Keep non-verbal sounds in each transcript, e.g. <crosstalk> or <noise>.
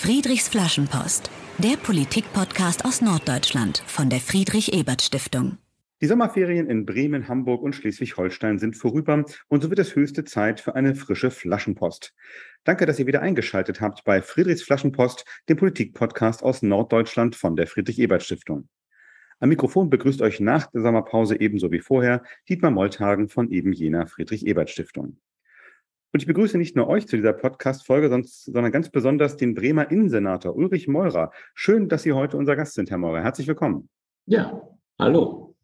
Friedrichs Flaschenpost, der Politik-Podcast aus Norddeutschland von der Friedrich-Ebert-Stiftung. Die Sommerferien in Bremen, Hamburg und Schleswig-Holstein sind vorüber und so wird es höchste Zeit für eine frische Flaschenpost. Danke, dass ihr wieder eingeschaltet habt bei Friedrichs Flaschenpost, dem Politik-Podcast aus Norddeutschland von der Friedrich-Ebert-Stiftung. Am Mikrofon begrüßt euch nach der Sommerpause ebenso wie vorher Dietmar Molthagen von eben jener Friedrich-Ebert-Stiftung. Und ich begrüße nicht nur euch zu dieser Podcast-Folge, sondern ganz besonders den Bremer Innensenator Ulrich Meurer. Schön, dass Sie heute unser Gast sind, Herr Meurer. Herzlich willkommen. Ja, hallo.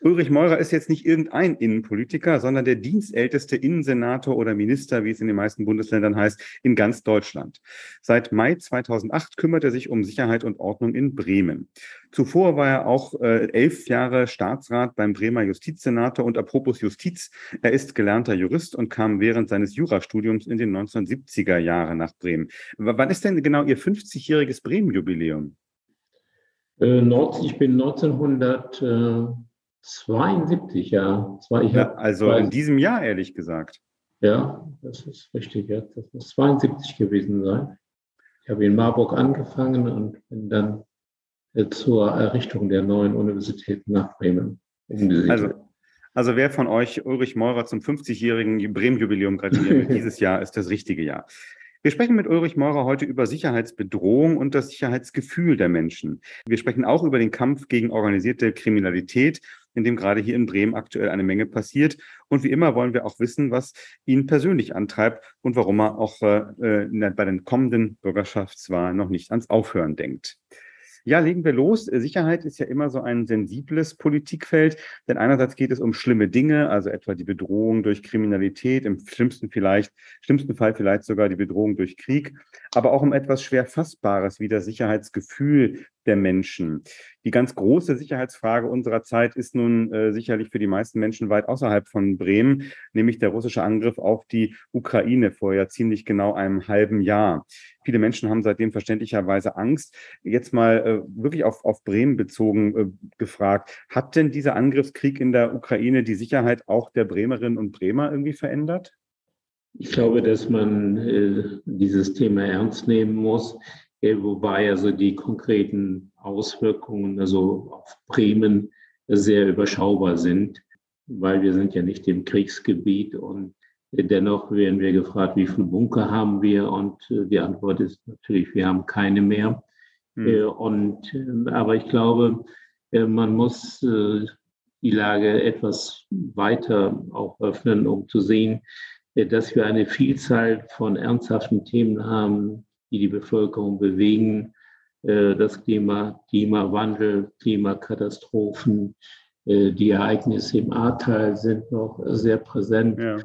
Ulrich Meurer ist jetzt nicht irgendein Innenpolitiker, sondern der dienstälteste Innensenator oder Minister, wie es in den meisten Bundesländern heißt, in ganz Deutschland. Seit Mai 2008 kümmert er sich um Sicherheit und Ordnung in Bremen. Zuvor war er auch äh, elf Jahre Staatsrat beim Bremer Justizsenator und apropos Justiz, er ist gelernter Jurist und kam während seines Jurastudiums in den 1970er Jahren nach Bremen. W wann ist denn genau Ihr 50-jähriges Bremen-Jubiläum? Äh, ich bin 1972, ja. Ich ja also in diesem Jahr, ehrlich gesagt. Ja, das ist richtig. Ja. Das muss 72 gewesen sein. Ich habe in Marburg angefangen und bin dann zur Errichtung der neuen Universität nach Bremen umgesiedelt. Also, also wer von euch Ulrich Meurer zum 50-jährigen Bremen-Jubiläum gratuliert, <laughs> dieses Jahr ist das richtige Jahr. Wir sprechen mit Ulrich Maurer heute über Sicherheitsbedrohung und das Sicherheitsgefühl der Menschen. Wir sprechen auch über den Kampf gegen organisierte Kriminalität, in dem gerade hier in Bremen aktuell eine Menge passiert. Und wie immer wollen wir auch wissen, was ihn persönlich antreibt und warum er auch äh, bei den kommenden Bürgerschaftswahlen noch nicht ans Aufhören denkt. Ja, legen wir los. Sicherheit ist ja immer so ein sensibles Politikfeld, denn einerseits geht es um schlimme Dinge, also etwa die Bedrohung durch Kriminalität, im schlimmsten vielleicht, schlimmsten Fall vielleicht sogar die Bedrohung durch Krieg, aber auch um etwas schwer Fassbares wie das Sicherheitsgefühl der Menschen. Die ganz große Sicherheitsfrage unserer Zeit ist nun äh, sicherlich für die meisten Menschen weit außerhalb von Bremen, nämlich der russische Angriff auf die Ukraine vor ja ziemlich genau einem halben Jahr. Viele Menschen haben seitdem verständlicherweise Angst. Jetzt mal äh, wirklich auf, auf Bremen bezogen äh, gefragt, hat denn dieser Angriffskrieg in der Ukraine die Sicherheit auch der Bremerinnen und Bremer irgendwie verändert? Ich glaube, dass man äh, dieses Thema ernst nehmen muss wobei also die konkreten Auswirkungen also auf Bremen sehr überschaubar sind, weil wir sind ja nicht im Kriegsgebiet und dennoch werden wir gefragt, wie viele Bunker haben wir und äh, die Antwort ist natürlich, wir haben keine mehr. Mhm. Und, äh, aber ich glaube, man muss die Lage etwas weiter auch öffnen, um zu sehen, dass wir eine Vielzahl von ernsthaften Themen haben, die die Bevölkerung bewegen. Äh, das Klima, Klimawandel, Klimakatastrophen, äh, die Ereignisse im Ahrtal sind noch sehr präsent, ja.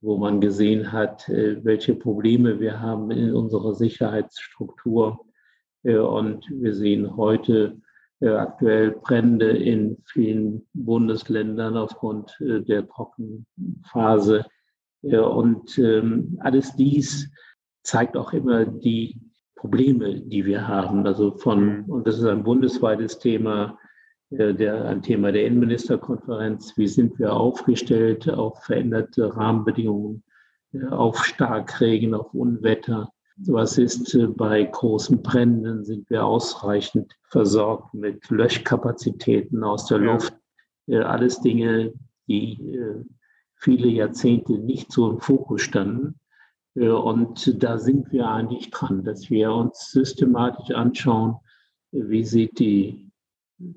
wo man gesehen hat, äh, welche Probleme wir haben in unserer Sicherheitsstruktur. Und wir sehen heute aktuell Brände in vielen Bundesländern aufgrund der Trockenphase. Und ähm, alles dies zeigt auch immer die Probleme, die wir haben. Also von, und das ist ein bundesweites Thema, äh, der, ein Thema der Innenministerkonferenz. Wie sind wir aufgestellt auf veränderte Rahmenbedingungen, äh, auf Starkregen, auf Unwetter? Was ist äh, bei großen Bränden? Sind wir ausreichend versorgt mit Löschkapazitäten aus der Luft? Alles Dinge, die viele Jahrzehnte nicht so im Fokus standen. Äh, und da sind wir eigentlich dran, dass wir uns systematisch anschauen, wie sieht die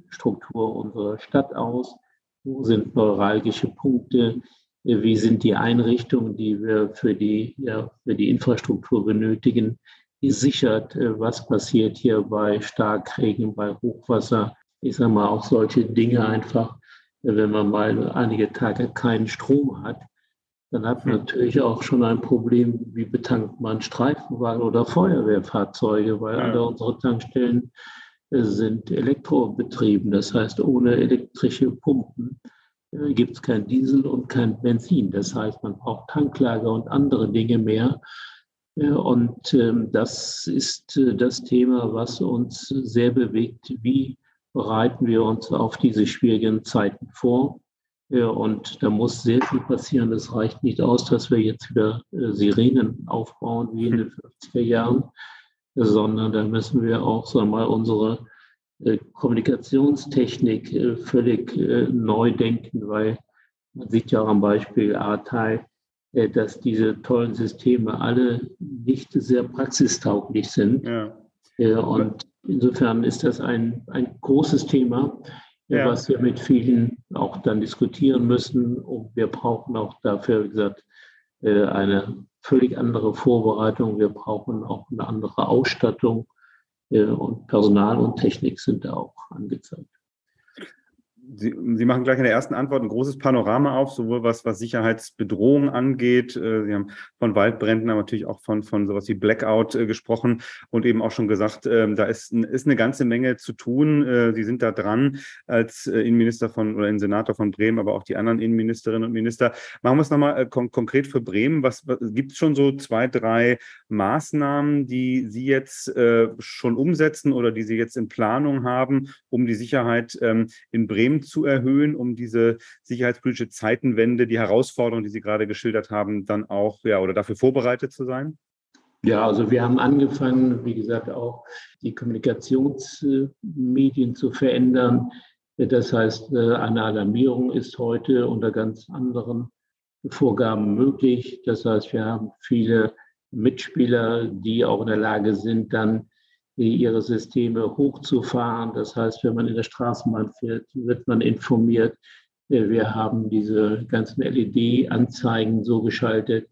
Struktur unserer Stadt aus, wo sind neuralgische Punkte, wie sind die Einrichtungen, die wir für die, ja, für die Infrastruktur benötigen, gesichert, äh, was passiert hier bei Starkregen, bei Hochwasser. Ich sage mal auch solche Dinge einfach, wenn man mal einige Tage keinen Strom hat, dann hat man natürlich auch schon ein Problem, wie betankt man Streifenwagen oder Feuerwehrfahrzeuge, weil alle unsere Tankstellen äh, sind elektrobetrieben. Das heißt, ohne elektrische Pumpen äh, gibt es kein Diesel und kein Benzin. Das heißt, man braucht Tanklager und andere Dinge mehr. Äh, und ähm, das ist das Thema, was uns sehr bewegt. Wie bereiten wir uns auf diese schwierigen Zeiten vor? Und da muss sehr viel passieren. Es reicht nicht aus, dass wir jetzt wieder äh, Sirenen aufbauen wie in den 50er Jahren, sondern da müssen wir auch sagen wir mal, unsere äh, Kommunikationstechnik äh, völlig neu denken, weil man sieht ja am Beispiel A-Teil, dass diese tollen Systeme alle nicht sehr praxistauglich sind. Ja. Und insofern ist das ein, ein großes Thema, ja. was wir mit vielen auch dann diskutieren müssen. Und wir brauchen auch dafür, wie gesagt, eine völlig andere Vorbereitung. Wir brauchen auch eine andere Ausstattung. Und Personal und Technik sind da auch angezeigt. Sie, Sie, machen gleich in der ersten Antwort ein großes Panorama auf, sowohl was, was Sicherheitsbedrohung angeht. Äh, Sie haben von Waldbränden, aber natürlich auch von, von sowas wie Blackout äh, gesprochen und eben auch schon gesagt, ähm, da ist, ist eine ganze Menge zu tun. Äh, Sie sind da dran als Innenminister von oder Senator von Bremen, aber auch die anderen Innenministerinnen und Minister. Machen wir es nochmal kon konkret für Bremen. Was, was gibt es schon so zwei, drei Maßnahmen, die Sie jetzt schon umsetzen oder die Sie jetzt in Planung haben, um die Sicherheit ähm, in Bremen Bremen zu erhöhen, um diese sicherheitspolitische Zeitenwende, die Herausforderungen, die Sie gerade geschildert haben, dann auch ja oder dafür vorbereitet zu sein? Ja, also wir haben angefangen, wie gesagt, auch die Kommunikationsmedien zu verändern. Das heißt, eine Alarmierung ist heute unter ganz anderen Vorgaben möglich. Das heißt, wir haben viele Mitspieler, die auch in der Lage sind, dann ihre Systeme hochzufahren. Das heißt, wenn man in der Straßenbahn fährt, wird man informiert. Äh, wir haben diese ganzen LED-Anzeigen so geschaltet,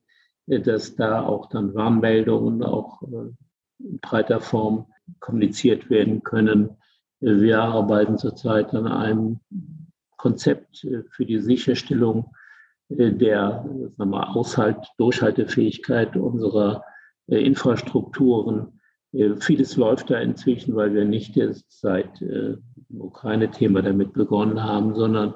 äh, dass da auch dann Warnmeldungen auch äh, in breiter Form kommuniziert werden können. Wir arbeiten zurzeit an einem Konzept für die Sicherstellung der wir, Aushalt, Durchhaltefähigkeit unserer Infrastrukturen vieles läuft da inzwischen, weil wir nicht erst seit äh, Ukraine-Thema damit begonnen haben, sondern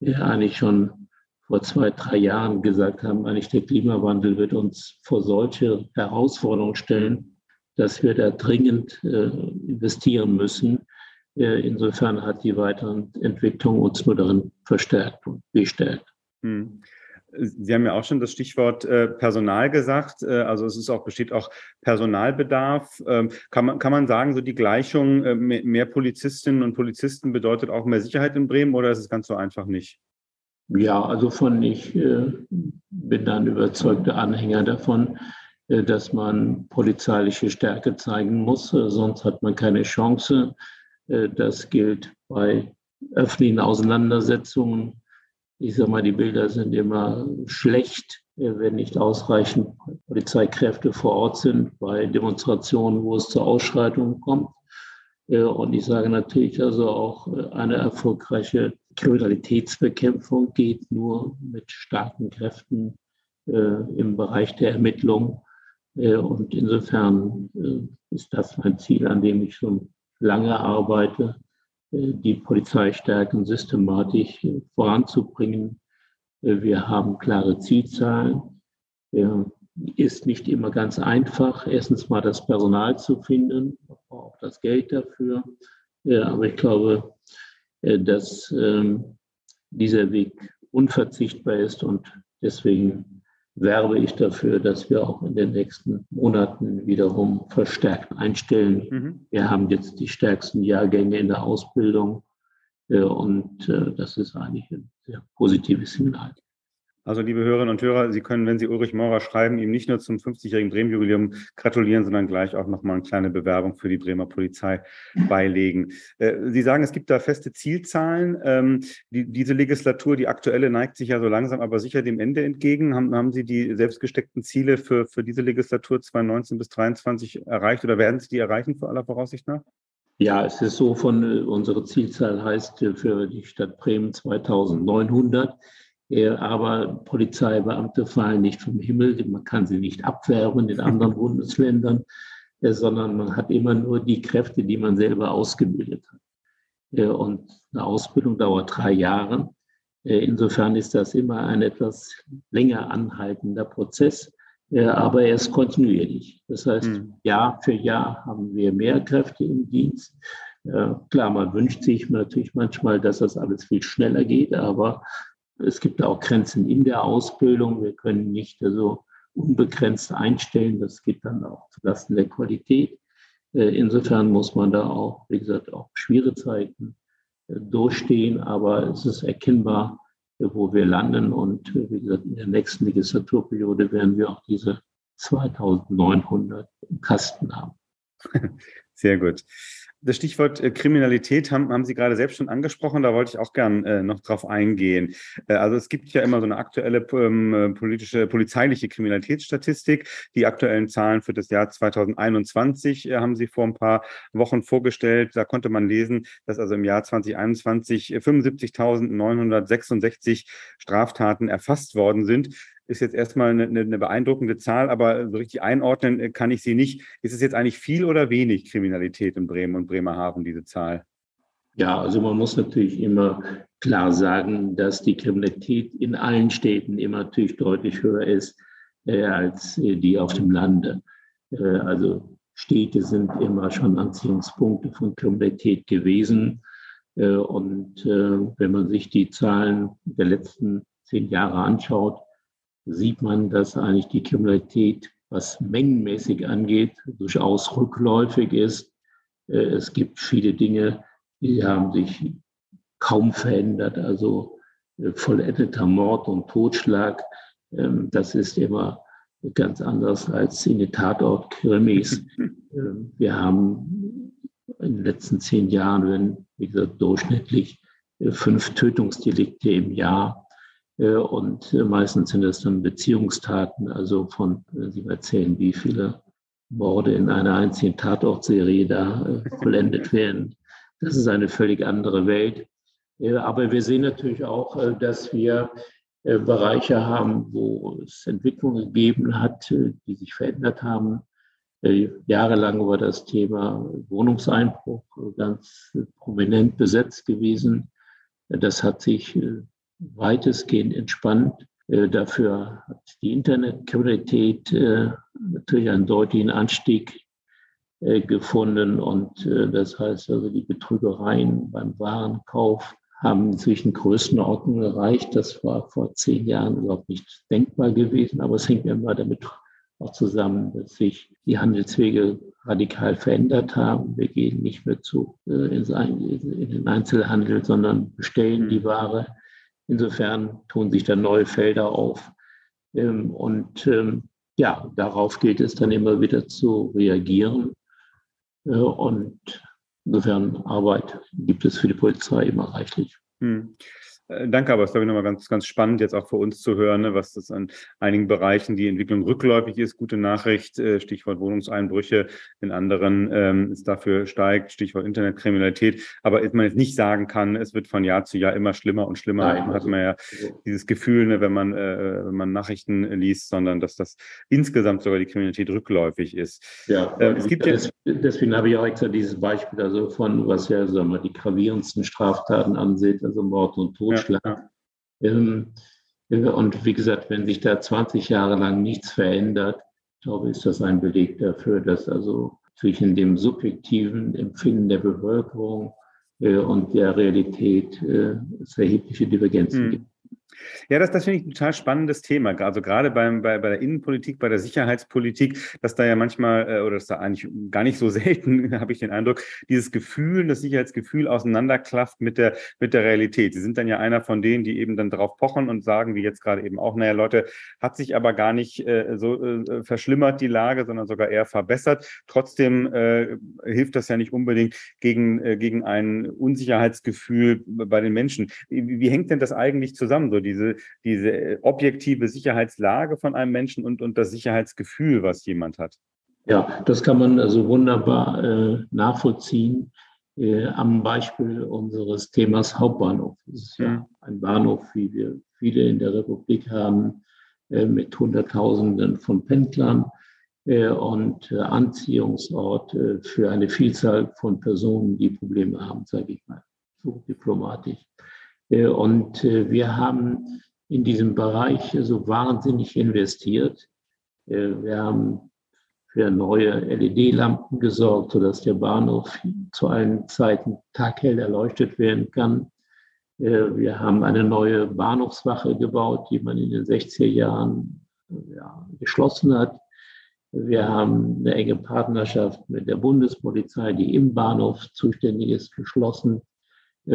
wir eigentlich schon vor zwei, drei Jahren gesagt haben, eigentlich der Klimawandel wird uns vor solche Herausforderungen stellen, dass wir da dringend äh, investieren müssen. Äh, insofern hat die weitere Entwicklung uns nur darin verstärkt und bestärkt. Hm. Sie haben ja auch schon das Stichwort äh, Personal gesagt. Äh, also es ist auch, besteht auch Personalbedarf. Ähm, kann, man, kann man sagen, so die Gleichung, äh, mehr, Polizistinnen und Polizisten bedeutet auch mehr Sicherheit in Bremen oder ist es ganz so einfach nicht? Ja, also von ich bin dann überzeugter Anhänger davon, dass man polizeiliche Stärke zeigen muss, sonst hat man keine Chance. das gilt bei öffentlichen Auseinandersetzungen ich sage mal, die Bilder sind immer schlecht, äh, wenn nicht ausreichend Polizeikräfte vor Ort sind bei Demonstrationen, wo es zur Ausschreitung kommt. Äh, und ich sage natürlich also auch, äh, eine erfolgreiche Kriminalitätsbekämpfung geht nur mit starken Kräften im Bereich der Ermittlung. Und insofern ist das mein Ziel, an dem ich schon lange arbeite, die Polizeistärken systematisch voranzubringen. Wir haben klare Zielzahlen. Ist nicht immer ganz einfach, erstens mal das Personal zu finden, auch das Geld dafür. Aber ich glaube, dass ähm, dieser Weg unverzichtbar ist und deswegen werbe ich dafür, dass wir auch in den nächsten Monaten wiederum verstärkt einstellen. Mhm. Wir haben jetzt die stärksten Jahrgänge in der Ausbildung äh, und äh, das ist eigentlich ein sehr positives Signal. Also, liebe Hörerinnen und Hörer, Sie können, wenn Sie Ulrich Maurer schreiben, ihm nicht nur zum 50-jährigen Bremen-Jubiläum gratulieren, sondern gleich auch nochmal eine kleine Bewerbung für die Bremer Polizei beilegen. Äh, Sie sagen, es gibt da feste Zielzahlen. Ähm, die, diese Legislatur, die aktuelle, neigt sich ja so langsam, aber sicher dem Ende entgegen. Haben, haben Sie die selbstgesteckten Ziele für, für diese Legislatur 2019 bis 2023 erreicht oder werden Sie die erreichen, vor aller Voraussicht nach? Ja, es ist so von, äh, unsere Zielzahl heißt äh, für die Stadt Bremen 2900. Aber Polizeibeamte fallen nicht vom Himmel, man kann sie nicht abwerben in anderen <laughs> Bundesländern, äh, sondern man hat immer nur die Kräfte, die man selber ausgebildet hat. Äh, und eine Ausbildung dauert drei Jahre. Äh, insofern ist das immer ein etwas länger anhaltender Prozess, aber er ist kontinuierlich. Das heißt, mhm. Jahr für Jahr haben wir mehr Kräfte im Dienst. Klar, man wünscht sich natürlich manchmal, dass das alles viel schneller geht, aber es gibt auch Grenzen in der Ausbildung. Wir können nicht so unbegrenzt einstellen. Das geht dann auch zulasten der Qualität. Insofern muss man da auch, wie gesagt, auch schwere Zeiten durchstehen, aber es ist erkennbar, wo wir landen. Und wie gesagt, in der nächsten Legislaturperiode werden wir auch diese 2900 im Kasten haben. <laughs> Sehr gut. Das Stichwort äh, Kriminalität haben, haben Sie gerade selbst schon angesprochen. Da wollte ich auch gern äh, noch drauf eingehen. Äh, also es gibt ja immer so eine aktuelle ähm, äh, politische, polizeiliche Kriminalitätsstatistik. Die aktuellen Zahlen für das Jahr 2021 äh, haben Sie vor ein paar Wochen vorgestellt. Da konnte man lesen, dass also im Jahr 2021 75.966 Straftaten erfasst worden sind ist jetzt erstmal eine, eine, beeindruckende Zahl, aber so richtig einordnen äh, kann ich sie nicht. Ist es jetzt eigentlich viel oder wenig Kriminalität in Bremen und Bremerhaven, diese Zahl? Ja, also man muss natürlich immer klar sagen, dass die Kriminalität in allen Städten immer natürlich deutlich höher ist äh, als äh, die auf dem Lande. Äh, also Städte sind immer schon Anziehungspunkte von Kriminalität gewesen. Äh, und äh, wenn man sich die Zahlen der letzten zehn Jahre anschaut, sieht man, dass eigentlich die Kriminalität, was mengenmäßig angeht, durchaus rückläufig ist. Äh, es gibt viele Dinge, die haben sich kaum verändert. Also äh, vollendeter Mord und Totschlag, ähm, das ist immer ganz anders als in den Tatort-Krimis. <laughs> Ähm, wir haben in den letzten zehn Jahren, wenn, wie gesagt, durchschnittlich äh, fünf Tötungsdelikte im Jahr und äh, meistens sind das dann Beziehungstaten, also von, wenn Sie erzählen, wie viele Morde in einer einzigen Tatortserie da äh, vollendet werden. Das ist eine völlig andere Welt. Aber wir sehen natürlich auch, dass wir Bereiche haben, wo es Entwicklungen gegeben hat, die sich verändert haben. Jahrelang war das Thema Wohnungseinbruch ganz prominent besetzt gewesen. Das hat sich weitestgehend entspannt. Äh, dafür hat die Internetkriminalität äh, natürlich einen deutlichen Anstieg äh, gefunden. Und das heißt also, die Betrügereien beim Warenkauf haben inzwischen Größenordnung erreicht. Das war vor zehn Jahren überhaupt nicht denkbar gewesen. Aber es hängt immer damit auch zusammen, dass sich die Handelswege radikal verändert haben. Wir gehen nicht mehr zu in den Einzelhandel, sondern bestellen die Ware Insofern tun sich da neue Felder auf. Ähm, und ähm, ja, darauf gilt es dann immer wieder zu reagieren. Äh, und insofern Arbeit gibt es für die Polizei immer reichlich. Hm. Äh, danke, aber es ist, glaube ich, nochmal ganz, ganz spannend, jetzt auch für uns zu hören, ne, was das an einigen Bereichen die Entwicklung rückläufig ist. Gute Nachricht, äh, Stichwort Wohnungseinbrüche, in anderen ähm, es dafür steigt, Stichwort Internetkriminalität. Aber man jetzt nicht sagen kann, es wird von Jahr zu Jahr immer schlimmer und schlimmer, Nein, hat man ja dieses Gefühl, ne, wenn man, äh, wenn man Nachrichten liest, sondern dass das insgesamt sogar die Kriminalität rückläufig ist. Ja, äh, es gibt ja, deswegen habe ich auch extra dieses Beispiel also von, was ja sagen wir, die gravierendsten Straftaten ansieht, also Mord und Tod Totschlag. Ja, ähm, und wie gesagt, wenn sich da 20 Jahre lang nichts verändert, glaube ich, ist das ein Beleg dafür, dass also zwischen dem subjektiven Empfinden der Bevölkerung äh, und der Realität äh, es erhebliche Divergenzen mhm. gibt. Ja, das, das finde ich ein total spannendes Thema. Also gerade beim, bei, bei der Innenpolitik, bei der Sicherheitspolitik, dass da ja manchmal, äh, oder dass da eigentlich gar nicht so <laughs> selten, habe ich den Eindruck, dieses Gefühl, das Sicherheitsgefühl auseinanderklafft mit der, mit der Realität. Sie sind dann ja einer von denen, die eben dann darauf pochen und sagen, wie jetzt gerade eben auch, naja, Leute, hat sich aber gar nicht äh, so äh, verschlimmert die Lage, sondern sogar eher verbessert. Trotzdem äh, hilft das ja nicht unbedingt gegen, äh, gegen ein Unsicherheitsgefühl bei den Menschen. Wie, wie hängt denn das eigentlich zusammen, so diese, diese objektive Sicherheitslage von einem Menschen und, und das Sicherheitsgefühl, was jemand hat. Ja, das kann man also wunderbar äh, nachvollziehen äh, am Beispiel unseres Themas Hauptbahnhof. Das ist ja mhm. ein Bahnhof, wie wir viele in der Republik haben, äh, mit Hunderttausenden von Pendlern äh, und äh, Anziehungsort äh, für eine Vielzahl von Personen, die Probleme haben, sage ich mal, so diplomatisch. Äh, und äh, wir haben in diesem Bereich so wahnsinnig investiert. Äh, wir haben für neue LED-Lampen gesorgt, sodass der Bahnhof zu allen Zeiten taghell erleuchtet werden kann. Wir haben eine neue Bahnhofswache gebaut, die man in den 60er Jahren ja, geschlossen hat. Wir haben eine enge Partnerschaft mit der Bundespolizei, die im Bahnhof zuständig ist, geschlossen,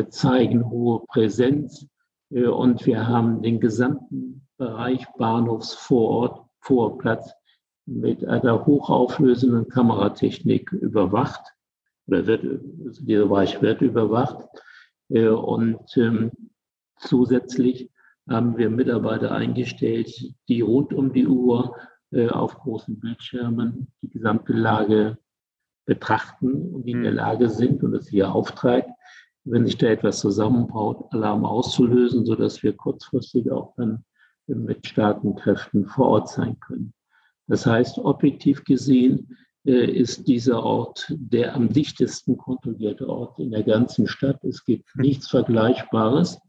zeigen hohe Präsenz. Und wir haben den gesamten Bereich Bahnhofsvorort, Vorplatz mit einer hochauflösenden Kameratechnik überwacht. Oder wird, also dieser Bereich wird überwacht. Und ähm, zusätzlich haben wir Mitarbeiter eingestellt, die rund um die Uhr äh, auf großen Bildschirmen die gesamte Lage betrachten und in der hm. Lage sind, und das ist ihr Auftrag, wenn sich da etwas zusammenbaut, Alarm auszulösen, sodass wir kurzfristig auch dann mit starken Kräften vor Ort sein können. Das heißt, objektiv gesehen äh, ist dieser Ort der am dichtesten kontrollierte Ort in der ganzen Stadt. Es gibt nichts Vergleichbares.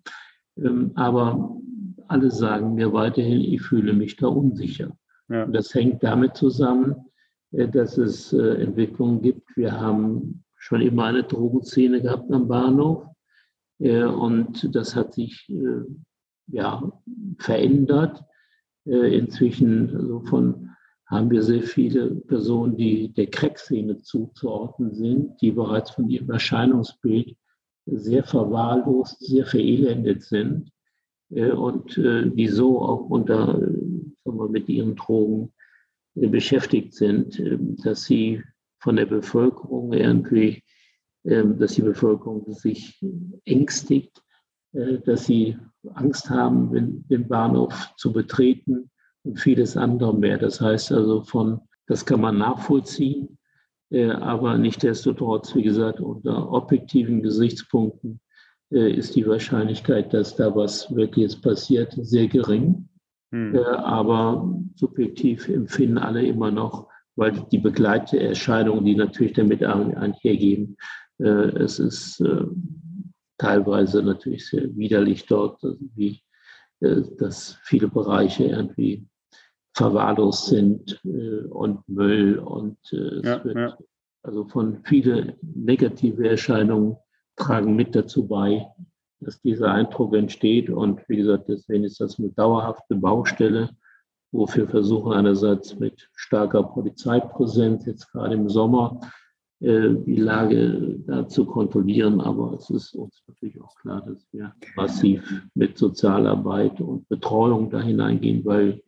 Ähm, aber alle sagen mir weiterhin, ich fühle mich da unsicher. Ja. Und das hängt damit zusammen, äh, dass es äh, Entwicklungen gibt. Wir haben schon immer eine Drogenszene gehabt am Bahnhof. Äh, und das hat sich ja, verändert. Inzwischen also von, haben wir sehr viele Personen, die der Crack-Szene zuzuordnen sind, die bereits von ihrem Erscheinungsbild sehr verwahrlost, sehr verelendet sind äh, und äh, die so auch unter, sagen wir, mit ihren Drogen äh, beschäftigt sind, dass sie von der Bevölkerung irgendwie, dass die Bevölkerung sich ängstigt, dass sie Angst haben, den Bahnhof zu betreten und vieles andere mehr. Das heißt also von, das kann man nachvollziehen, äh, aber nichtdestotrotz, wie gesagt, unter objektiven Gesichtspunkten äh, ist die Wahrscheinlichkeit, dass da was Wirkliches passiert, sehr gering. Hm. Äh, aber subjektiv empfinden alle immer noch, weil die Begleiterscheinungen, die natürlich damit einhergehen, es ist teilweise natürlich sehr widerlich dort, wie dass viele Bereiche irgendwie verwahrlost sind äh, und Müll und äh, es ja, wird ja. also von viele negative Erscheinungen tragen mit dazu bei, dass dieser Eindruck entsteht. Und wie gesagt, deswegen ist das eine dauerhafte Baustelle, wofür versuchen einerseits mit starker Polizeipräsenz, jetzt gerade im Sommer, äh, die Lage da zu kontrollieren. Aber es ist uns natürlich auch klar, dass wir massiv mit Sozialarbeit und Betreuung da hineingehen, weil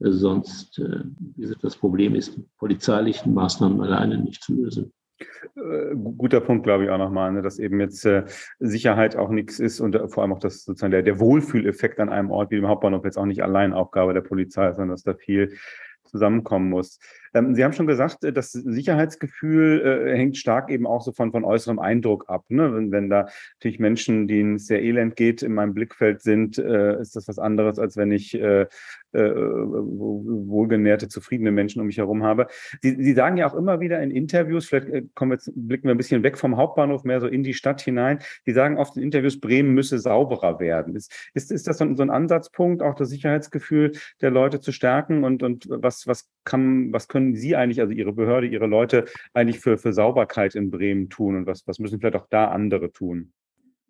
Sonst, äh, wie gesagt, das Problem ist mit polizeilichen Maßnahmen alleine nicht zu lösen. Äh, guter Punkt, glaube ich auch nochmal, ne, dass eben jetzt äh, Sicherheit auch nichts ist und äh, vor allem auch das sozusagen der, der Wohlfühleffekt an einem Ort wie dem Hauptbahnhof jetzt auch nicht allein Aufgabe der Polizei, sondern dass da viel zusammenkommen muss. Ähm, Sie haben schon gesagt, äh, das Sicherheitsgefühl äh, hängt stark eben auch so von, von äußerem Eindruck ab. Ne? Wenn, wenn da natürlich Menschen, denen es sehr elend geht, in meinem Blickfeld sind, äh, ist das was anderes, als wenn ich äh, äh, wohlgenährte, zufriedene Menschen um mich herum habe. Sie, Sie sagen ja auch immer wieder in Interviews, vielleicht äh, kommen jetzt, blicken wir ein bisschen weg vom Hauptbahnhof, mehr so in die Stadt hinein. Sie sagen oft in Interviews, Bremen müsse sauberer werden. Ist, ist, ist das so ein, so ein Ansatzpunkt, auch das Sicherheitsgefühl der Leute zu stärken? Und, und was, was kann, was können können Sie eigentlich, also Ihre Behörde, Ihre Leute eigentlich für, für Sauberkeit in Bremen tun und was, was müssen vielleicht auch da andere tun?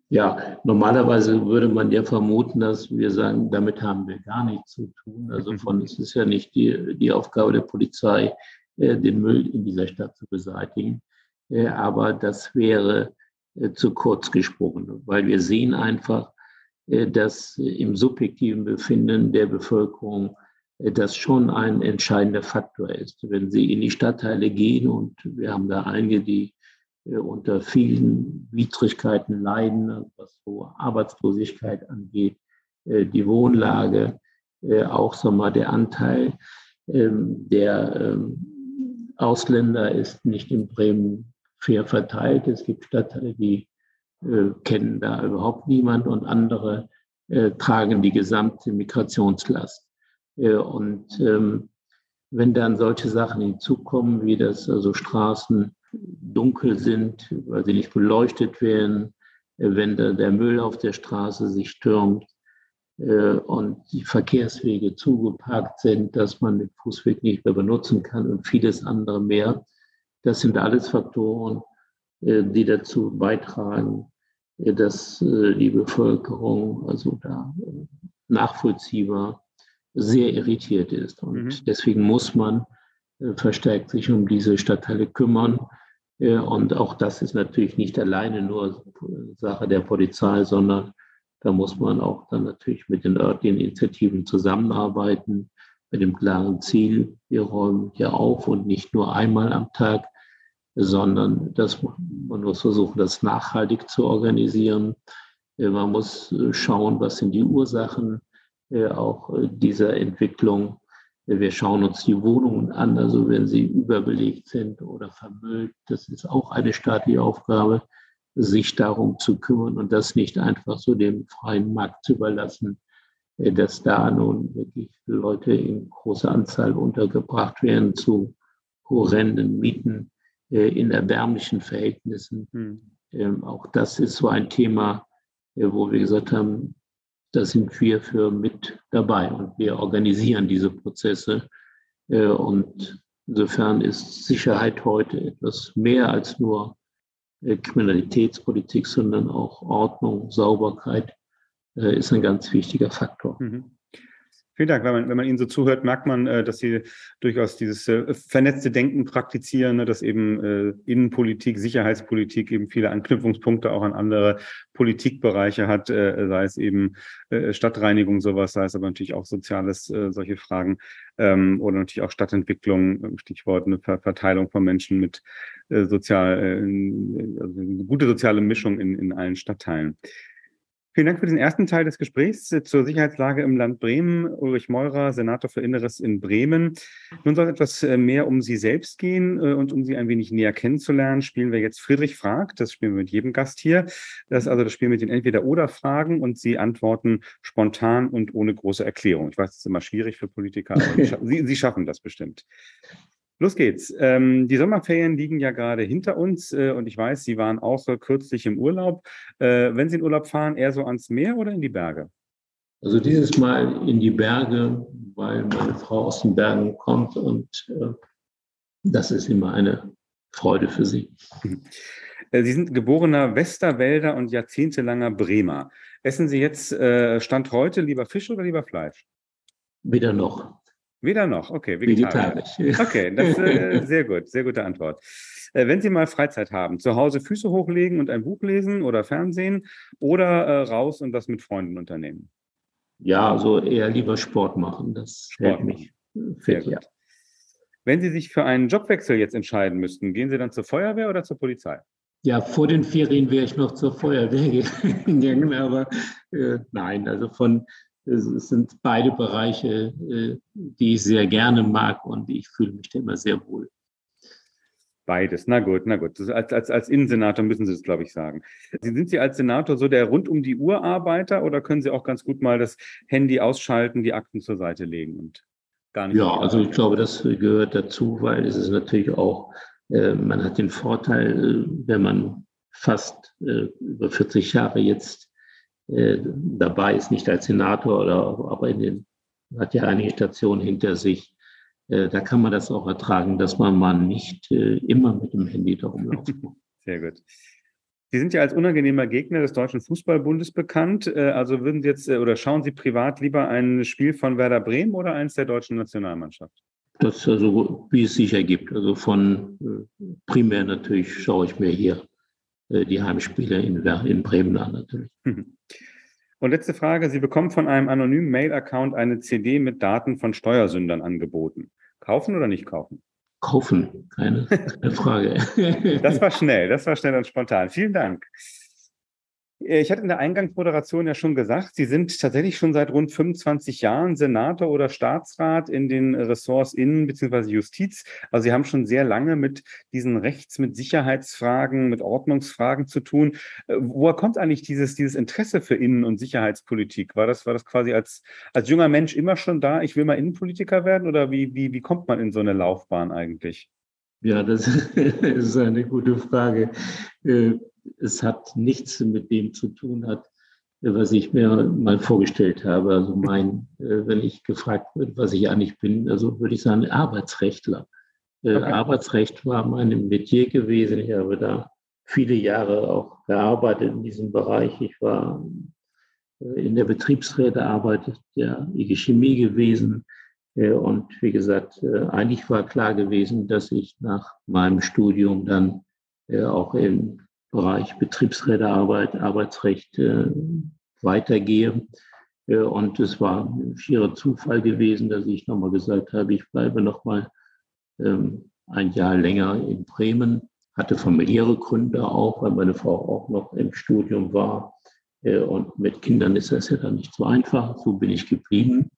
Ja, normalerweise würde man ja vermuten, dass wir sagen, damit haben wir gar nichts zu tun. Also mhm. von, es ist ja nicht die, die Aufgabe der Polizei, äh, den Müll in dieser Stadt zu beseitigen. Äh, aber das wäre äh, zu kurz gesprungen, weil wir sehen einfach, dass im subjektiven Befinden der Bevölkerung das schon ein entscheidender Faktor ist. Wenn Sie in die Stadtteile gehen und wir haben da einige, die äh, unter vielen Widrigkeiten leiden, was so Arbeitslosigkeit angeht, äh, die Wohnlage, äh, auch so mal der Anteil ähm, der ähm, Ausländer ist nicht in Bremen fair verteilt. Es gibt Stadtteile, die kennen da überhaupt niemand und andere tragen die gesamte Migrationslast. Äh, und ähm, wenn dann solche Sachen hinzukommen, wie dass also Straßen dunkel sind, weil sie nicht beleuchtet werden, äh, wenn da der Müll auf der Straße sich stürmt äh, und die Verkehrswege zugeparkt sind, dass man den Fußweg nicht mehr benutzen kann und vieles andere mehr. Das sind alles Faktoren, die dazu beitragen, dass die Bevölkerung also da nachvollziehbar sehr irritiert ist. Und mhm. deswegen muss man verstärkt sich um diese Stadtteile kümmern. Und auch das ist natürlich nicht alleine nur Sache der Polizei, sondern da muss man auch dann natürlich mit den örtlichen Initiativen zusammenarbeiten, mit dem klaren Ziel, wir räumen hier auf und nicht nur einmal am Tag, sondern dass man muss versuchen, das nachhaltig zu organisieren. Man muss schauen, was sind die Ursachen auch dieser Entwicklung. Wir schauen uns die Wohnungen an, also wenn sie überbelegt sind oder vermüllt. Das ist auch eine staatliche Aufgabe, sich darum zu kümmern und das nicht einfach so dem freien Markt zu überlassen, äh, dass da nun wirklich Leute in großer Anzahl untergebracht werden zu horrenden Mieten äh, in erbärmlichen Verhältnissen. Hm. Auch das ist so ein Thema, äh, wo wir gesagt haben, da sind wir für mit dabei und wir organisieren diese Prozesse. Äh, und insofern ist Sicherheit heute etwas mehr als nur äh, Kriminalitätspolitik, sondern auch Ordnung, Sauberkeit äh, ist ein ganz wichtiger Faktor. Mhm. Vielen Dank. Wenn man, wenn man Ihnen so zuhört, merkt man, äh, dass Sie durchaus dieses äh, vernetzte Denken praktizieren, ne, dass eben äh, Innenpolitik, Sicherheitspolitik eben viele Anknüpfungspunkte auch an andere Politikbereiche hat, sei es eben Stadtreinigung, sowas, sei es aber natürlich auch Soziales, solche Fragen ähm, oder natürlich auch Stadtentwicklung, Stichwort eine Verteilung von Menschen mit sozial, also eine gute soziale Mischung in, in allen Stadtteilen. Vielen Dank für den ersten Teil des Gesprächs zur Sicherheitslage im Land Bremen. Ulrich Meurer, Senator für Inneres in Bremen. Nun soll etwas äh, mehr um Sie selbst gehen äh, und um Sie ein wenig näher kennenzulernen, spielen wir jetzt Friedrich fragt. Das spielen wir mit jedem Gast hier. Das ist also das Spiel mit den Entweder-Oder-Fragen und Sie antworten spontan und ohne große Erklärung. Ich weiß, das ist immer schwierig für Politiker, aber Sie, <laughs> Sie schaffen das bestimmt. Los geht's. Ähm, die Sommerferien liegen ja gerade hinter uns äh, und ich weiß, Sie waren auch so kürzlich im Urlaub. Äh, wenn Sie in Urlaub fahren, eher so ans Meer oder in die Berge? Also dieses Mal in die Berge, weil meine Frau aus den Bergen kommt und äh, das ist immer eine Freude für sie. Äh, sie sind geborener Westerwälder und jahrzehntelanger Bremer. Essen Sie jetzt äh, Stand heute lieber Fisch oder lieber Fleisch? Weder noch. Weder noch, okay, vegetarisch. vegetarisch. Okay, das ist äh, <laughs> sehr gut, sehr gute Antwort. Äh, wenn Sie mal Freizeit haben, zu Hause Füße hochlegen und ein Buch lesen oder Fernsehen oder äh, raus und das mit Freunden unternehmen? Ja, also eher lieber Sport machen, das Sport mich fit, ja. Wenn Sie sich für einen Jobwechsel jetzt entscheiden müssten, gehen Sie dann zur Feuerwehr oder zur Polizei? Ja, vor den Ferien wäre ich noch zur Feuerwehr <laughs> gegangen, aber äh, nein, also von es sind beide Bereiche, äh, die ich sehr gerne mag und ich fühle mich da immer sehr wohl. Beides, na gut, na gut. Als, als, als Innensenator müssen Sie das, glaube ich, sagen. Sind Sie als Senator so der rund um die Uhr Arbeiter oder können Sie auch ganz gut mal das Handy ausschalten, die Akten zur Seite legen und gar nicht? Ja, also ich glaube, das gehört dazu, weil es ist natürlich auch, äh, man hat den Vorteil, äh, wenn man fast über 40 Jahre jetzt äh, dabei ist, nicht als Senator, oder, aber in den, hat ja einige Stationen hinter sich. Äh, da kann man das auch ertragen, dass man mal nicht äh, immer mit dem Handy darum läuft. <laughs> Sehr gut. Sie sind ja als unangenehmer Gegner des Deutschen Fußballbundes bekannt. Also würden Sie jetzt oder schauen Sie privat lieber ein Spiel von Werder Bremen oder eins der deutschen Nationalmannschaft? Das also, wie es sich ergibt. Also von primär natürlich schaue ich mir hier die Heimspiele in, in Bremen an natürlich. Mhm. Und letzte Frage. Sie bekommen von einem anonymen Mail-Account eine CD mit Daten von Steuersündern angeboten. Kaufen oder nicht kaufen? Kaufen, keine, keine Frage. das war <laughs> schnell, das war schnell und spontan. Vielen Dank. Äh, ich hatte in der Eingangsmoderation ja schon gesagt, Sie sind tatsächlich schon seit rund 25 Jahren Senator oder Staatsrat in den Ressorts Innen- bzw. Justiz. Also Sie haben schon sehr lange mit diesen Rechts-, mit Sicherheitsfragen, mit Ordnungsfragen zu tun. Äh, woher kommt eigentlich dieses, dieses Interesse für Innen- und Sicherheitspolitik? War das, war das quasi als, als junger Mensch immer schon da, ich will mal Innenpolitiker werden oder wie, wie, wie kommt man in so eine Laufbahn eigentlich? Ja, das <laughs> ist eine gute Frage. Es hat nichts mit dem zu tun hat, was ich mir mal vorgestellt habe. Also mein, äh, wenn ich gefragt wird, was ich eigentlich bin, also würde ich sagen Arbeitsrechtler. Äh, okay. Arbeitsrecht war mein Metier gewesen. Ich habe da viele Jahre auch gearbeitet in diesem Bereich. Ich war äh, in der Betriebsrätearbeit der IG Chemie gewesen. Und wie gesagt, eigentlich war klar gewesen, dass ich nach meinem Studium dann auch im Bereich Betriebsrätearbeit, Arbeitsrecht weitergehe. Und es war ein schierer Zufall gewesen, dass ich nochmal gesagt habe, ich bleibe nochmal ähm, ein Jahr länger in Bremen. Hatte familiäre Gründe auch, weil meine Frau auch noch im Studium war. Und mit Kindern ist das ja dann nicht so einfach. So bin ich geblieben.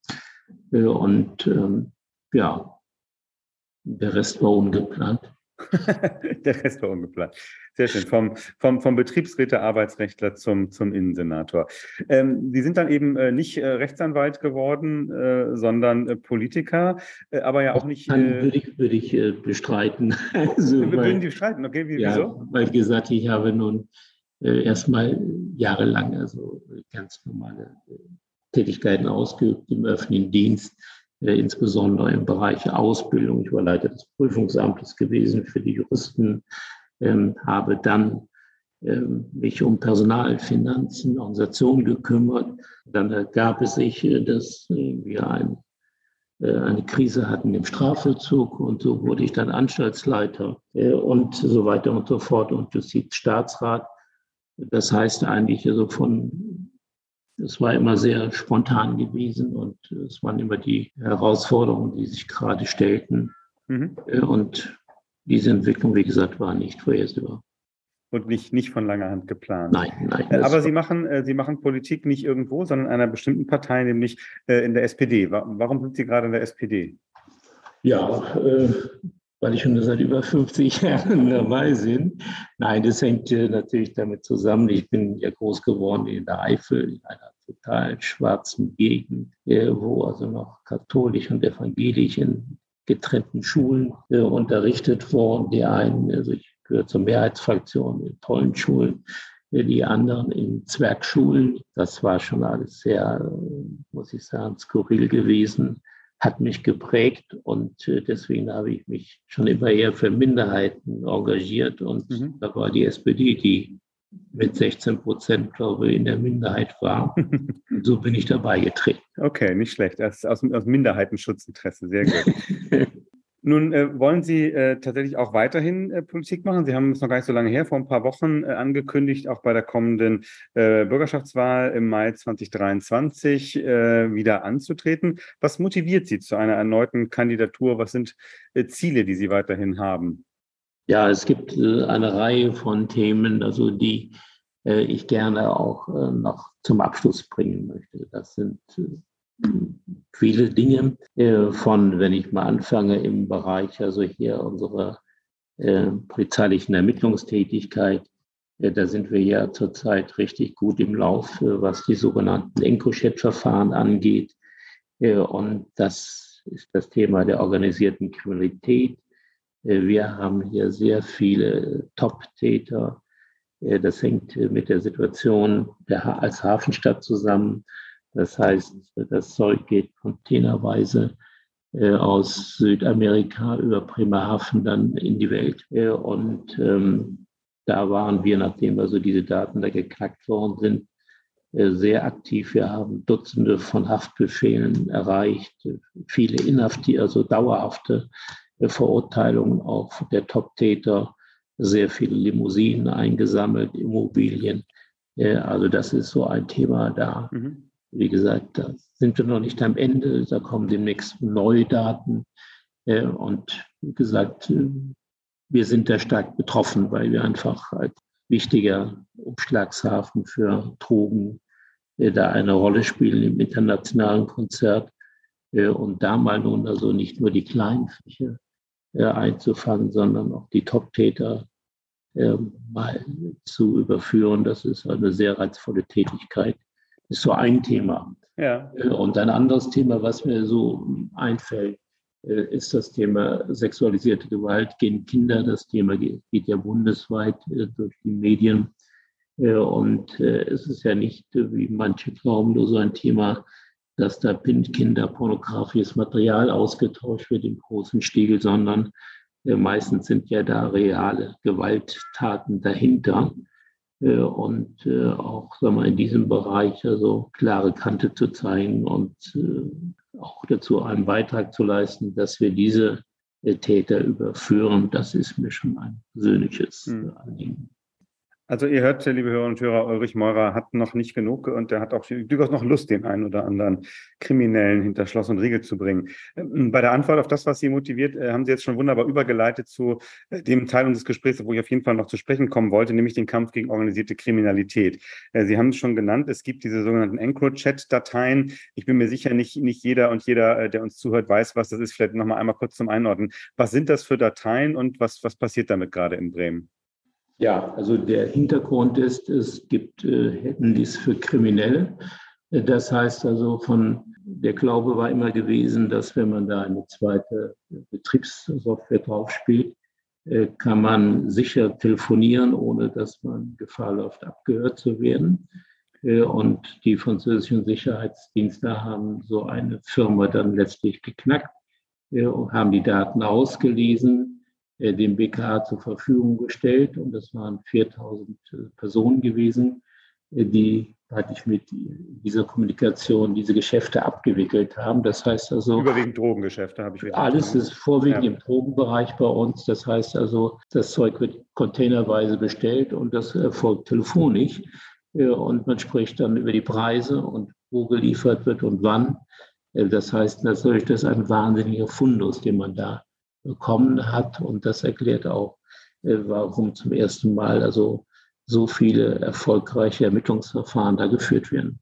Und ähm, ja, der Rest war ungeplant. <laughs> der Rest war ungeplant. Sehr schön. Vom, vom, vom Betriebsräte Arbeitsrechtler zum, zum Innensenator. Ähm, Sie sind dann eben äh, nicht äh, Rechtsanwalt geworden, äh, sondern äh, Politiker, äh, aber ja auch nicht. Äh, würde ich, würde ich bestreiten. <laughs> also, wir würden die bestreiten, okay? Wie, ja, wieso? Weil gesagt, ich habe nun erstmal jahrelang also ganz normale Tätigkeiten ausgeübt im öffentlichen Dienst insbesondere im Bereich Ausbildung. Ich war Leiter des Prüfungsamtes gewesen für die Juristen, ähm, habe dann ähm, mich um Personalfinanzen, Organisationen gekümmert. Dann ergab es sich, äh, dass äh, wir ein, äh, eine Krise hatten im Strafvollzug und so wurde ich dann Anstaltsleiter äh, und so weiter und so fort und Justizstaatsrat. Das heißt eigentlich also von es war immer sehr spontan gewesen und es waren immer die Herausforderungen, die sich gerade stellten. Mhm. Äh, und diese Entwicklung, wie gesagt, war nicht vorhersehbar. Und nicht, nicht von langer Hand geplant. Nein, nein. Äh, aber Sie machen, äh, Sie machen Politik nicht irgendwo, sondern in einer bestimmten Partei, nämlich in der SPD. Warum sind Sie gerade in der SPD? Ja, weil ich schon seit über 50 <laughs> Jahren dabei bin. Nein, das hängt natürlich damit zusammen. Ich bin ja groß geworden in der Eifel, in einer total schwarzen Gegend, wo also noch katholisch und evangelisch in getrennten Schulen äh, unterrichtet worden. Die einen, also ich gehöre zur Mehrheitsfraktion in tollen Schulen, äh, die anderen in Zwergschulen. Das war schon alles sehr, äh, muss ich sagen, skurril gewesen hat mich geprägt und äh, deswegen habe ich mich schon immer eher für Minderheiten engagiert und mhm. da war die SPD, die mit 16 Prozent, glaube ich, in der Minderheit war. <laughs> so bin ich dabei getreten. Okay, nicht schlecht. Das ist aus, aus Minderheitenschutzinteresse, sehr gut. <laughs> Nun äh, wollen Sie äh, tatsächlich auch weiterhin äh, Politik machen. Sie haben es noch gar nicht so lange her, vor ein paar Wochen äh, angekündigt, auch bei der kommenden äh, Bürgerschaftswahl im Mai 2023 äh, wieder anzutreten. Was motiviert Sie zu einer erneuten Kandidatur? Was sind Ziele, die Sie weiterhin haben? Ja, es gibt eine Reihe von Themen, also die ich gerne auch noch zum Abschluss bringen möchte. Das sind viele Dinge äh, von, wenn ich mal anfange im Bereich, also hier unsere äh, polizeilichen Ermittlungstätigkeit, äh, da sind wir ja zurzeit richtig gut im Lauf, was die sogenannten EncroChat-Verfahren angeht. Und das ist das Thema der organisierten Kriminalität. Wir haben hier sehr viele Top-Täter. Das hängt mit der Situation als Hafenstadt zusammen. Das heißt, das Zeug geht containerweise äh, aus Südamerika über Bremerhaven dann in die Welt. Äh, und ähm, da waren wir, nachdem also diese Daten da geknackt worden sind, äh, sehr aktiv. Wir haben Dutzende von Haftbefehlen erreicht, viele inhaftierte, also dauerhafte Verurteilungen auch der Top-Täter, sehr viele Limousinen eingesammelt, Immobilien. Also das ist so ein Thema da. Mhm wie gesagt, da sind wir noch nicht am Ende. Da kommen demnächst neue Daten. Äh, und wie gesagt, äh, wir sind da stark betroffen, weil wir einfach als wichtiger Umschlagshafen für Drogen äh, da eine Rolle spielen im internationalen Konzert. Und da mal nun also nicht nur die kleinen Fläche einzufangen, sondern auch die Top-Täter mal zu überführen. Das ist eine sehr reizvolle Tätigkeit ist so ein Thema. Ja. Äh, und ein anderes Thema, was mir so einfällt, äh, ist das Thema sexualisierte Gewalt gegen Kinder. Das Thema geht ja bundesweit äh, durch die Medien. Und es ist ja nicht, wie manche glauben, nur so ein Thema, dass da kinderpornografisches Material ausgetauscht wird im großen Stil, sondern meistens sind ja da reale Gewalttaten dahinter. Äh, und äh, auch sagen wir, in diesem Bereich also klare Kante zu zeigen und äh, auch dazu einen Beitrag zu leisten, dass wir diese Täter überführen. Das ist mir schon ein persönliches hm. Anliegen. Also ihr hört, liebe Hörer und Hörer, Ulrich Meurer hat noch nicht genug und er hat auch durchaus noch Lust, den einen oder anderen Kriminellen hinter Schloss und Riegel zu bringen. Ähm, bei der Antwort auf das, was Sie motiviert, äh, haben Sie jetzt schon wunderbar übergeleitet zu äh, dem Teil unseres Gesprächs, wo ich auf jeden Fall noch zu sprechen kommen wollte, nämlich den Kampf gegen organisierte Kriminalität. Äh, Sie haben es schon genannt, es gibt diese sogenannten EncroChat-Dateien. Ich bin mir sicher, nicht, nicht jeder und jeder, der uns zuhört, weiß, was das ist. Vielleicht noch mal einmal kurz zum Einordnen. Was sind das für Dateien und was, was passiert damit gerade in Bremen? Ja, also der Hintergrund ist, es gibt äh, Handys für Kriminelle. Das heißt also, von der Glaube war immer gewesen, dass wenn man da eine zweite Betriebssoftware drauf spielt, äh, kann man sicher telefonieren, ohne dass man Gefahr läuft, abgehört zu werden. Äh, und die französischen Sicherheitsdienste haben so eine Firma dann letztlich geknackt äh, haben die Daten ausgelesen äh, dem BKA zur Verfügung gestellt. Und das waren 4000 äh, Personen gewesen, äh, die praktisch mit dieser Kommunikation diese Geschäfte abgewickelt haben. Das heißt also. Überwiegend Drogengeschäfte habe ich Alles ist vorwiegend ja. im Drogenbereich bei uns. Das heißt also, das Zeug wird containerweise bestellt und das erfolgt telefonisch. Und man spricht dann über die Preise und wo geliefert wird und wann. Das heißt natürlich, das ist ein wahnsinniger Fundus, den man da bekommen hat. Und das erklärt auch, äh, warum zum ersten Mal also so viele erfolgreiche Ermittlungsverfahren da geführt werden.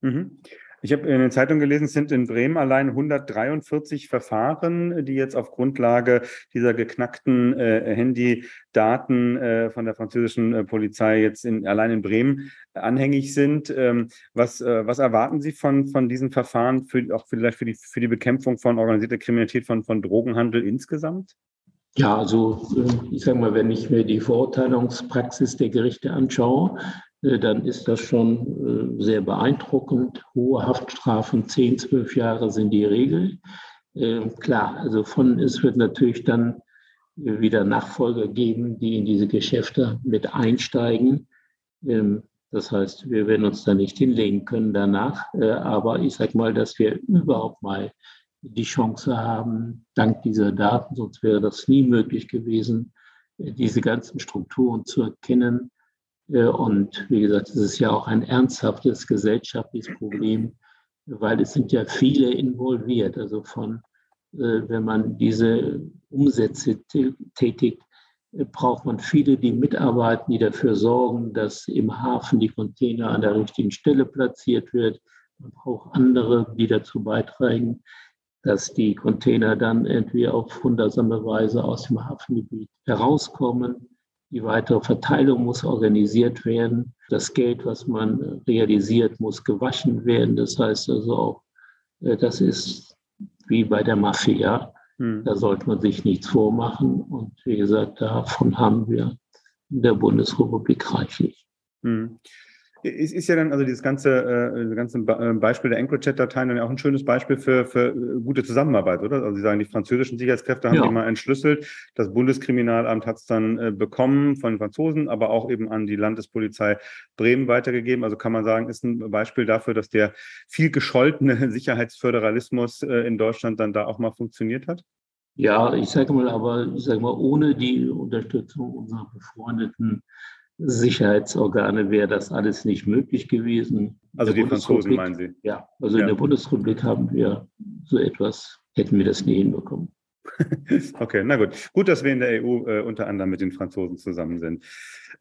Mhm. Ich habe in den Zeitungen gelesen, es sind in Bremen allein 143 Verfahren, die jetzt auf Grundlage dieser geknackten äh, Handydaten äh, von der französischen äh, Polizei jetzt in, allein in Bremen anhängig sind. Ähm, was, äh, was erwarten Sie von, von diesen Verfahren, für, auch vielleicht für die, für die Bekämpfung von organisierter Kriminalität, von, von Drogenhandel insgesamt? Ja, also äh, ich sage mal, wenn ich mir die Verurteilungspraxis der Gerichte anschaue, äh, dann ist das schon äh, sehr beeindruckend. Hohe Haftstrafen, 10, 12 Jahre sind die Regel. Ähm, klar, also von es wird natürlich dann wieder Nachfolger geben, die in diese Geschäfte mit einsteigen. Ähm, das heißt, wir werden uns da nicht hinlegen können danach. Äh, aber ich sage mal, dass wir überhaupt mal die Chance haben, dank dieser Daten, sonst wäre das nie möglich gewesen, diese ganzen Strukturen zu erkennen, äh, und wie gesagt, es ist ja auch ein ernsthaftes gesellschaftliches Problem, weil es sind ja viele involviert. Also von, äh, wenn man diese Umsätze tätigt, äh, braucht man viele, die mitarbeiten, die dafür sorgen, dass im Hafen die Container an der richtigen Stelle platziert wird. Man braucht andere, die dazu beitragen, dass die Container dann irgendwie auf wundersame Weise aus dem Hafengebiet herauskommen. Die weitere Verteilung muss organisiert werden. Das Geld, was man realisiert, muss gewaschen werden. Das heißt also auch, äh, das ist wie bei der Mafia. Hm. Da sollte man sich nichts vormachen. Und wie gesagt, davon haben wir in der Bundesrepublik reichlich. Hm. Es ist ja dann, also dieses ganze, äh, ganze äh, Beispiel der EncroChat-Dateien dann ja auch ein schönes Beispiel für, für äh, gute Zusammenarbeit, oder? Also Sie sagen, die französischen Sicherheitskräfte haben ja. die mal entschlüsselt. Das Bundeskriminalamt hat es dann äh, bekommen von den Franzosen, aber auch eben an die Landespolizei Bremen weitergegeben. Also kann man sagen, ist ein Beispiel dafür, dass der viel gescholtene <laughs> Sicherheitsföderalismus äh, in Deutschland dann da auch mal funktioniert hat? Ja, ich sage mal, aber ich sage mal, ohne die Unterstützung unserer befreundeten Sicherheitsorgane wäre das alles nicht möglich gewesen. Also die Franzosen meinen Sie? Ja, also ja. in der Bundesrepublik haben wir so etwas, hätten wir das nie hinbekommen. <laughs> Okay, na gut. Gut, dass wir in der EU äh, unter anderem mit den Franzosen zusammen sind.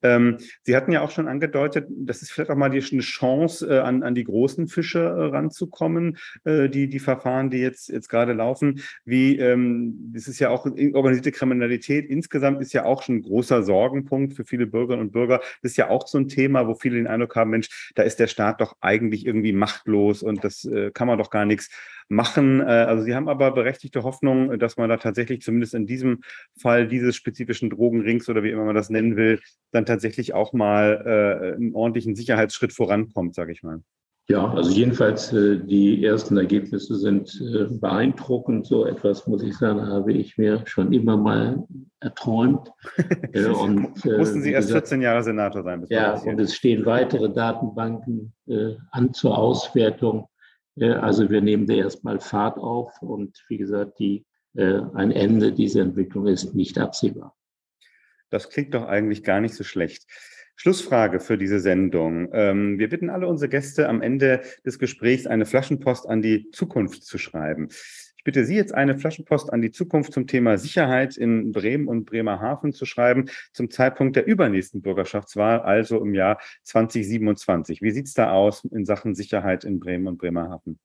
Ähm, Sie hatten ja auch schon angedeutet, das ist vielleicht auch mal die, eine Chance, äh, an, an die großen Fische äh, ranzukommen, äh, die, die Verfahren, die jetzt, jetzt gerade laufen. Wie, ähm, das ist ja auch organisierte Kriminalität insgesamt ist ja auch schon ein großer Sorgenpunkt für viele Bürgerinnen und Bürger. Das ist ja auch so ein Thema, wo viele den Eindruck haben, Mensch, da ist der Staat doch eigentlich irgendwie machtlos und das äh, kann man doch gar nichts machen. Äh, also Sie haben aber berechtigte Hoffnung, dass man da tatsächlich zumindest in diesem Fall dieses spezifischen Drogenrings oder wie immer man das nennen will, dann tatsächlich auch mal äh, einen ordentlichen Sicherheitsschritt vorankommt, sage ich mal. Ja, also jedenfalls äh, die ersten Ergebnisse sind äh, beeindruckend. So etwas, muss ich sagen, habe ich mir schon immer mal erträumt. <laughs> Äh, und, äh, Mussten Sie erst gesagt, 14 Jahre Senator sein? ja, und es stehen weitere Datenbanken äh, an zur Auswertung. Äh, also wir nehmen da erstmal Fahrt auf und wie gesagt, die, ein Ende dieser Entwicklung ist nicht absehbar. Das klingt doch eigentlich gar nicht so schlecht. Schlussfrage für diese Sendung. Ähm, wir bitten alle unsere Gäste am Ende des Gesprächs eine Flaschenpost an die Zukunft zu schreiben. Ich bitte Sie jetzt eine Flaschenpost an die Zukunft zum Thema Sicherheit in Bremen und Bremerhaven zu schreiben, zum Zeitpunkt der übernächsten Bürgerschaftswahl, also im Jahr 2027. Wie sieht es da aus in Sachen Sicherheit in Bremen und Bremerhaven?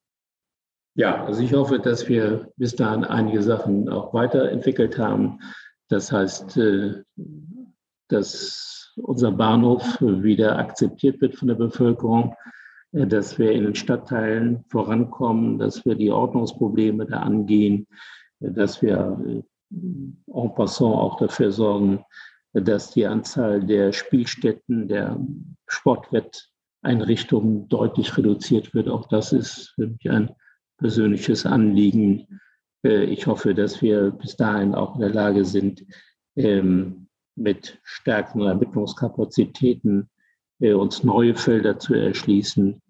Ja, also ich hoffe, dass wir bis dahin einige Sachen auch weiterentwickelt haben. Das heißt, äh, dass unser Bahnhof wieder akzeptiert wird von der Bevölkerung, äh, dass wir in den Stadtteilen vorankommen, dass wir die Ordnungsprobleme da angehen, äh, dass wir en passant auch dafür sorgen, dass die Anzahl der Spielstätten, der Sportwetteinrichtungen deutlich reduziert wird. Auch das ist für mich ein persönliches Anliegen. Ich hoffe, dass wir bis dahin auch in der Lage sind, ähm, mit stärkeren Ermittlungskapazitäten äh, uns neue Felder zu erschließen.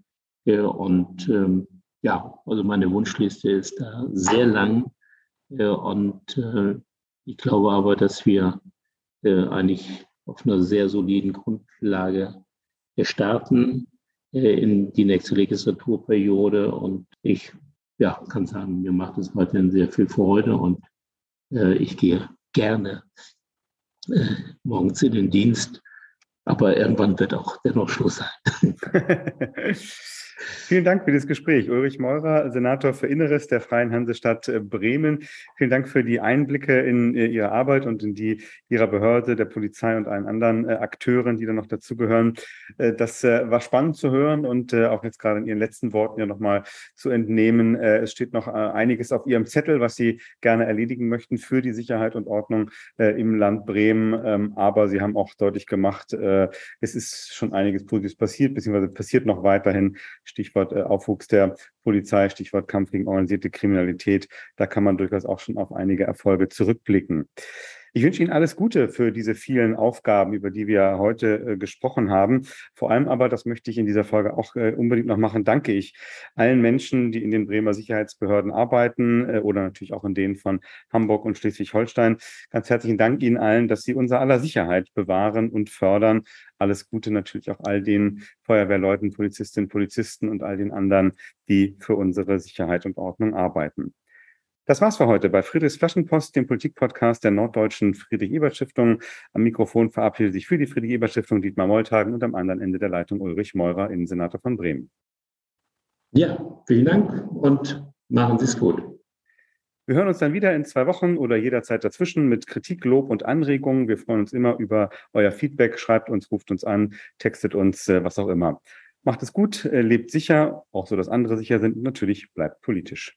Äh, und ähm, ja, also meine Wunschliste ist da sehr lang. Äh, und äh, ich glaube aber, dass wir äh, eigentlich auf einer sehr soliden Grundlage starten äh, in die nächste Legislaturperiode. Und ich ja, kann sagen, mir macht es weiterhin sehr viel Freude und ich gehe gerne morgens in den Dienst. Aber irgendwann wird auch dennoch Schluss sein. <laughs> Vielen Dank für das Gespräch. Ulrich Meurer, Senator für Inneres der Freien Hansestadt äh, Bremen. Vielen Dank für die Einblicke in äh, Ihre Arbeit und in die Ihrer Behörde, der Polizei und allen anderen äh, Akteuren, die da noch dazugehören. Das war spannend zu hören und auch jetzt gerade in Ihren letzten Worten ja nochmal zu entnehmen. Es steht noch einiges auf Ihrem Zettel, was Sie gerne erledigen möchten für die Sicherheit und Ordnung im Land Bremen. Ähm, aber Sie haben auch deutlich gemacht, es ist schon einiges Positives passiert, beziehungsweise passiert noch weiterhin. Stichwort äh, Aufwuchs der Polizei, Stichwort Kampf gegen organisierte Kriminalität. Da kann man durchaus auch schon auf einige Erfolge zurückblicken. Ich wünsche Ihnen alles Gute für diese vielen Aufgaben, über die wir heute äh, gesprochen haben. Vor allem aber, das möchte ich in dieser Folge auch äh, unbedingt noch machen, danke ich allen Menschen, die in den Bremer Sicherheitsbehörden arbeiten äh, oder natürlich auch in denen von Hamburg und Schleswig-Holstein. Ganz herzlichen Dank Ihnen allen, dass Sie unser aller Sicherheit bewahren und fördern. Alles Gute natürlich auch all den Feuerwehrleuten, Polizistinnen, Polizisten und all den anderen, die für unsere Sicherheit und Ordnung arbeiten. Das war's für heute bei Friedrichs Flaschenpost, dem Politikpodcast der Norddeutschen Friedrich-Ebert-Stiftung. Am Mikrofon verabschiedet sich für die Friedrich-Ebert-Stiftung Dietmar Moltagen und am anderen Ende der Leitung Ulrich Meurer, Innensenator von Bremen. Ja, vielen Dank und machen Sie es gut. Wir hören uns dann wieder in zwei Wochen oder jederzeit dazwischen mit Kritik, Lob und Anregungen. Wir freuen uns immer über euer Feedback. Schreibt uns, ruft uns an, textet uns, äh, was auch immer. Macht es gut, äh, lebt sicher, auch so, dass andere sicher sind und natürlich bleibt politisch.